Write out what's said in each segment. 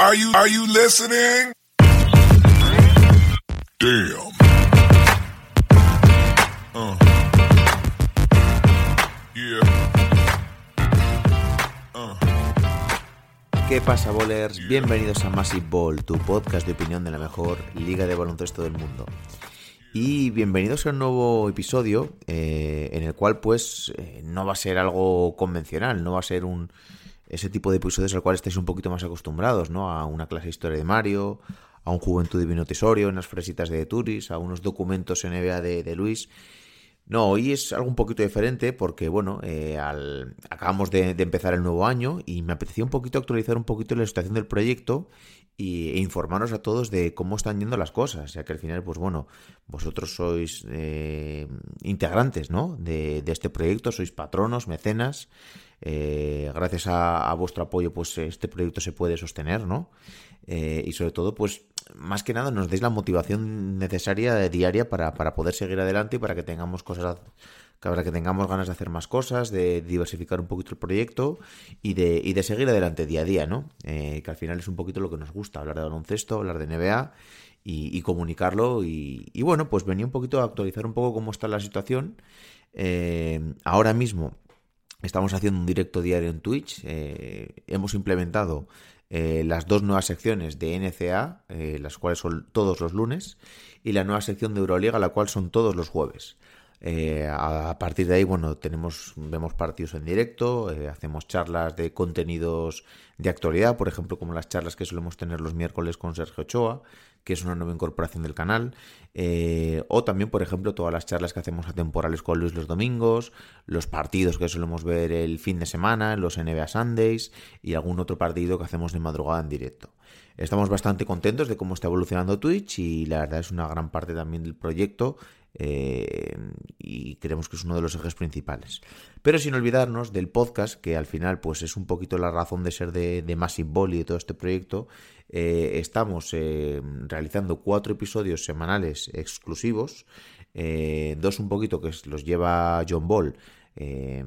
Are you are you listening? Damn. Uh. Yeah. Uh. ¿Qué pasa, bowlers? Bienvenidos a Massive Ball, tu podcast de opinión de la mejor liga de baloncesto del mundo. Y bienvenidos a un nuevo episodio eh, en el cual pues eh, no va a ser algo convencional, no va a ser un ese tipo de episodios al cual estáis un poquito más acostumbrados, ¿no? A una clase de historia de Mario, a un Juventud Divino Tesorio, unas fresitas de Turis, a unos documentos NBA de, de Luis. No, hoy es algo un poquito diferente porque, bueno, eh, al, acabamos de, de, empezar el nuevo año y me apetecía un poquito actualizar un poquito la situación del proyecto y, e informaros a todos de cómo están yendo las cosas, ya que al final, pues bueno, vosotros sois eh, integrantes, ¿no? De, de, este proyecto, sois patronos, mecenas, eh, gracias a, a, vuestro apoyo, pues este proyecto se puede sostener, ¿no? Eh, y sobre todo, pues más que nada nos deis la motivación necesaria diaria para, para poder seguir adelante y para que tengamos cosas para que tengamos ganas de hacer más cosas, de diversificar un poquito el proyecto y de, seguir adelante día a día, ¿no? Eh, que al final es un poquito lo que nos gusta, hablar de baloncesto, hablar de NBA y, comunicarlo. Y, bueno, pues venía un poquito a actualizar un poco cómo está la situación. Eh, ahora mismo estamos haciendo un directo diario en Twitch. Eh, hemos implementado las dos nuevas secciones de NCA, las cuales son todos los lunes, y la nueva sección de Euroliga, la cual son todos los jueves. Eh, a, partir de ahí, bueno, tenemos, vemos partidos en directo, eh, hacemos charlas de contenidos de actualidad, por ejemplo, como las charlas que solemos tener los miércoles con Sergio Ochoa, que es una nueva incorporación del canal, eh, o también, por ejemplo, todas las charlas que hacemos atemporales con Luis los domingos, los partidos que solemos ver el fin de semana, los NBA Sundays y algún otro partido que hacemos de madrugada en directo. Estamos bastante contentos de cómo está evolucionando Twitch y la verdad es una gran parte también del proyecto eh, y creemos que es uno de los ejes principales. Pero sin olvidarnos del podcast, que al final pues es un poquito la razón de ser de, de Massive Ball y de todo este proyecto. Eh, estamos eh, realizando cuatro episodios semanales exclusivos, dos un poquito que los lleva John Ball, eh,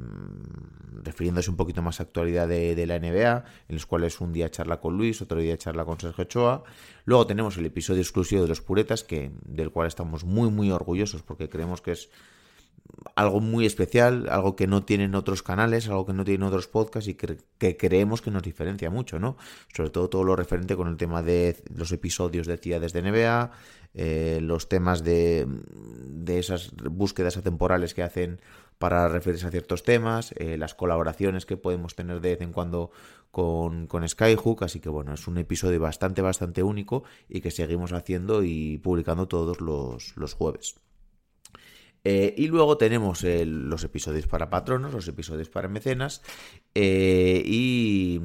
refiriéndose un poquito más a actualidad de, la NBA, en los cuales un día charla con Luis, otro día charla con Sergio Ochoa. Luego tenemos el episodio exclusivo de los Puretas, que, del cual estamos muy, muy orgullosos porque creemos que es algo muy especial, algo que no tienen otros canales, algo que no tienen otros podcasts y que, que, creemos que nos diferencia mucho, ¿no? Sobre todo todo lo referente con el tema de los episodios de ciudades de NBA, eh, los temas de, de esas búsquedas atemporales que hacen para referirse a ciertos temas, eh, las colaboraciones que podemos tener de vez en cuando con, con, Skyhook, así que bueno, es un episodio bastante, bastante único y que seguimos haciendo y publicando todos los, los jueves. Eh, y luego tenemos eh, los episodios para patronos, los episodios para mecenas y,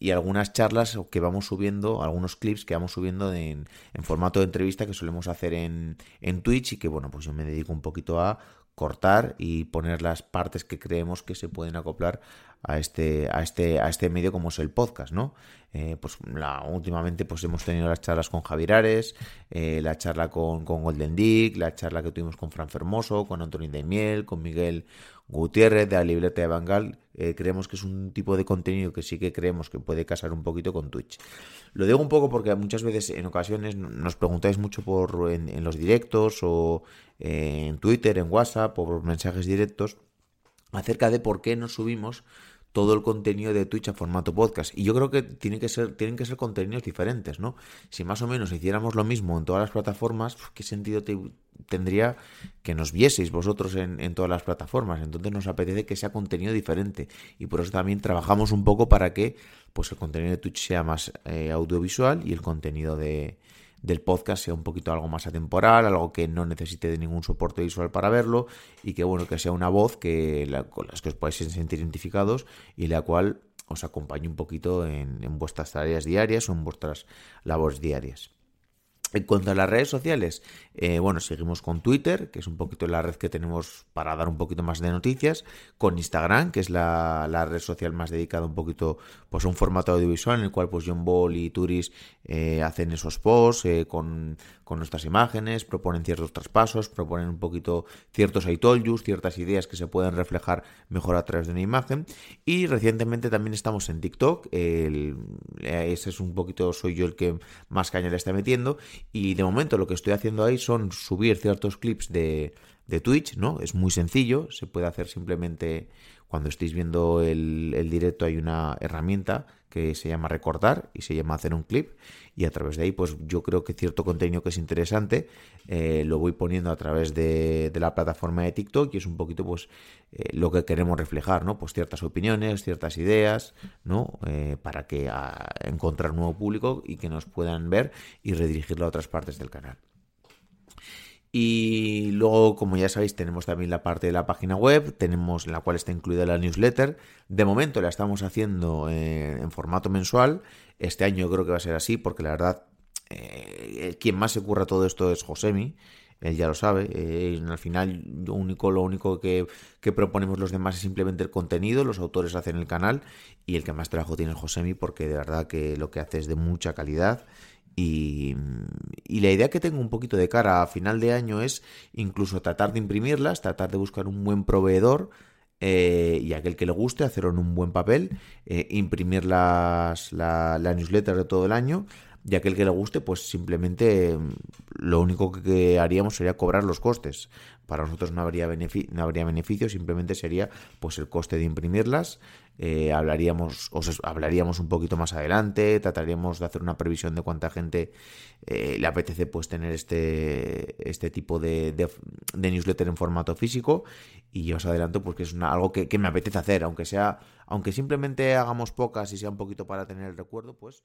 y, algunas charlas que vamos subiendo, algunos clips que vamos subiendo en, en formato de entrevista que solemos hacer en, en Twitch y que bueno, pues yo me dedico un poquito a cortar y poner las partes que creemos que se pueden acoplar a este, a este, a este medio como es el podcast, ¿no? Eh, pues la, últimamente pues hemos tenido las charlas con Javier Ares, eh, la charla con, con, Golden Dick, la charla que tuvimos con Fran Fermoso, con Antonio de Miel, con Miguel Gutiérrez de la libreta de Bangal. Eh, creemos que es un tipo de contenido que sí que creemos que puede casar un poquito con Twitch. Lo digo un poco porque muchas veces, en ocasiones, nos preguntáis mucho por en, en los directos o en Twitter, en WhatsApp o por mensajes directos acerca de por qué nos subimos todo el contenido de Twitch a formato podcast. Y yo creo que, tiene que ser, tienen que ser contenidos diferentes, ¿no? Si más o menos hiciéramos lo mismo en todas las plataformas, ¿qué sentido te, tendría que nos vieseis vosotros en, en, todas las plataformas? Entonces nos apetece que sea contenido diferente. Y por eso también trabajamos un poco para que pues, el contenido de Twitch sea más eh, audiovisual y el contenido de, del podcast sea un poquito algo más atemporal, algo que no necesite de ningún soporte visual para verlo y que bueno, que sea una voz que la, con las que os podáis sentir identificados y la cual os acompañe un poquito en, en vuestras tareas diarias o en vuestras labores diarias. En cuanto a las redes sociales, eh, bueno, seguimos con Twitter, que es un poquito la red que tenemos para dar un poquito más de noticias, con Instagram, que es la, red social más dedicada un poquito pues, a un formato audiovisual en el cual pues John Ball y Turis eh, hacen esos posts eh, con, con, nuestras imágenes, proponen ciertos traspasos, proponen un poquito ciertos I ciertas ideas que se pueden reflejar mejor a través de una imagen. Y recientemente también estamos en TikTok, ese es un poquito, soy yo el que más caña le está metiendo y de momento lo que estoy haciendo ahí son subir ciertos clips de, de Twitch, ¿no? Es muy sencillo, se puede hacer simplemente cuando estéis viendo el, directo hay una herramienta que se llama recortar y se llama hacer un clip y a través de ahí pues yo creo que cierto contenido que es interesante eh, lo voy poniendo a través de, la plataforma de TikTok y es un poquito pues eh, lo que queremos reflejar, ¿no? Pues ciertas opiniones, ciertas ideas, ¿no? Eh, para que a, encontrar nuevo público y que nos puedan ver y redirigirlo a otras partes del canal. Y luego, como ya sabéis, tenemos también la parte de la página web, tenemos en la cual está incluida la newsletter. De momento la estamos haciendo eh, en formato mensual. Este año creo que va a ser así, porque la verdad, eh, quien más se curra todo esto es Josemi. Él ya lo sabe. Eh, al final, lo único, lo único que, que, proponemos los demás es simplemente el contenido. Los autores hacen el canal y el que más trabajo tiene es Josemi, porque de verdad que lo que hace es de mucha calidad y, la idea que tengo un poquito de cara a final de año es incluso tratar de imprimirlas, tratar de buscar un buen proveedor eh, y aquel que le guste hacerlo en un buen papel, eh, imprimir las, la, la, newsletter de todo el año y aquel que le guste pues simplemente mm, lo único que haríamos sería cobrar los costes. Para nosotros no habría, no habría beneficio, simplemente sería pues el coste de imprimirlas eh, hablaríamos, os hablaríamos un poquito más adelante, trataríamos de hacer una previsión de cuánta gente eh, le apetece pues tener este, este tipo de, de, newsletter en formato físico y os adelanto porque es algo que, que, me apetece hacer, aunque sea, aunque simplemente hagamos pocas y sea un poquito para tener el recuerdo, pues...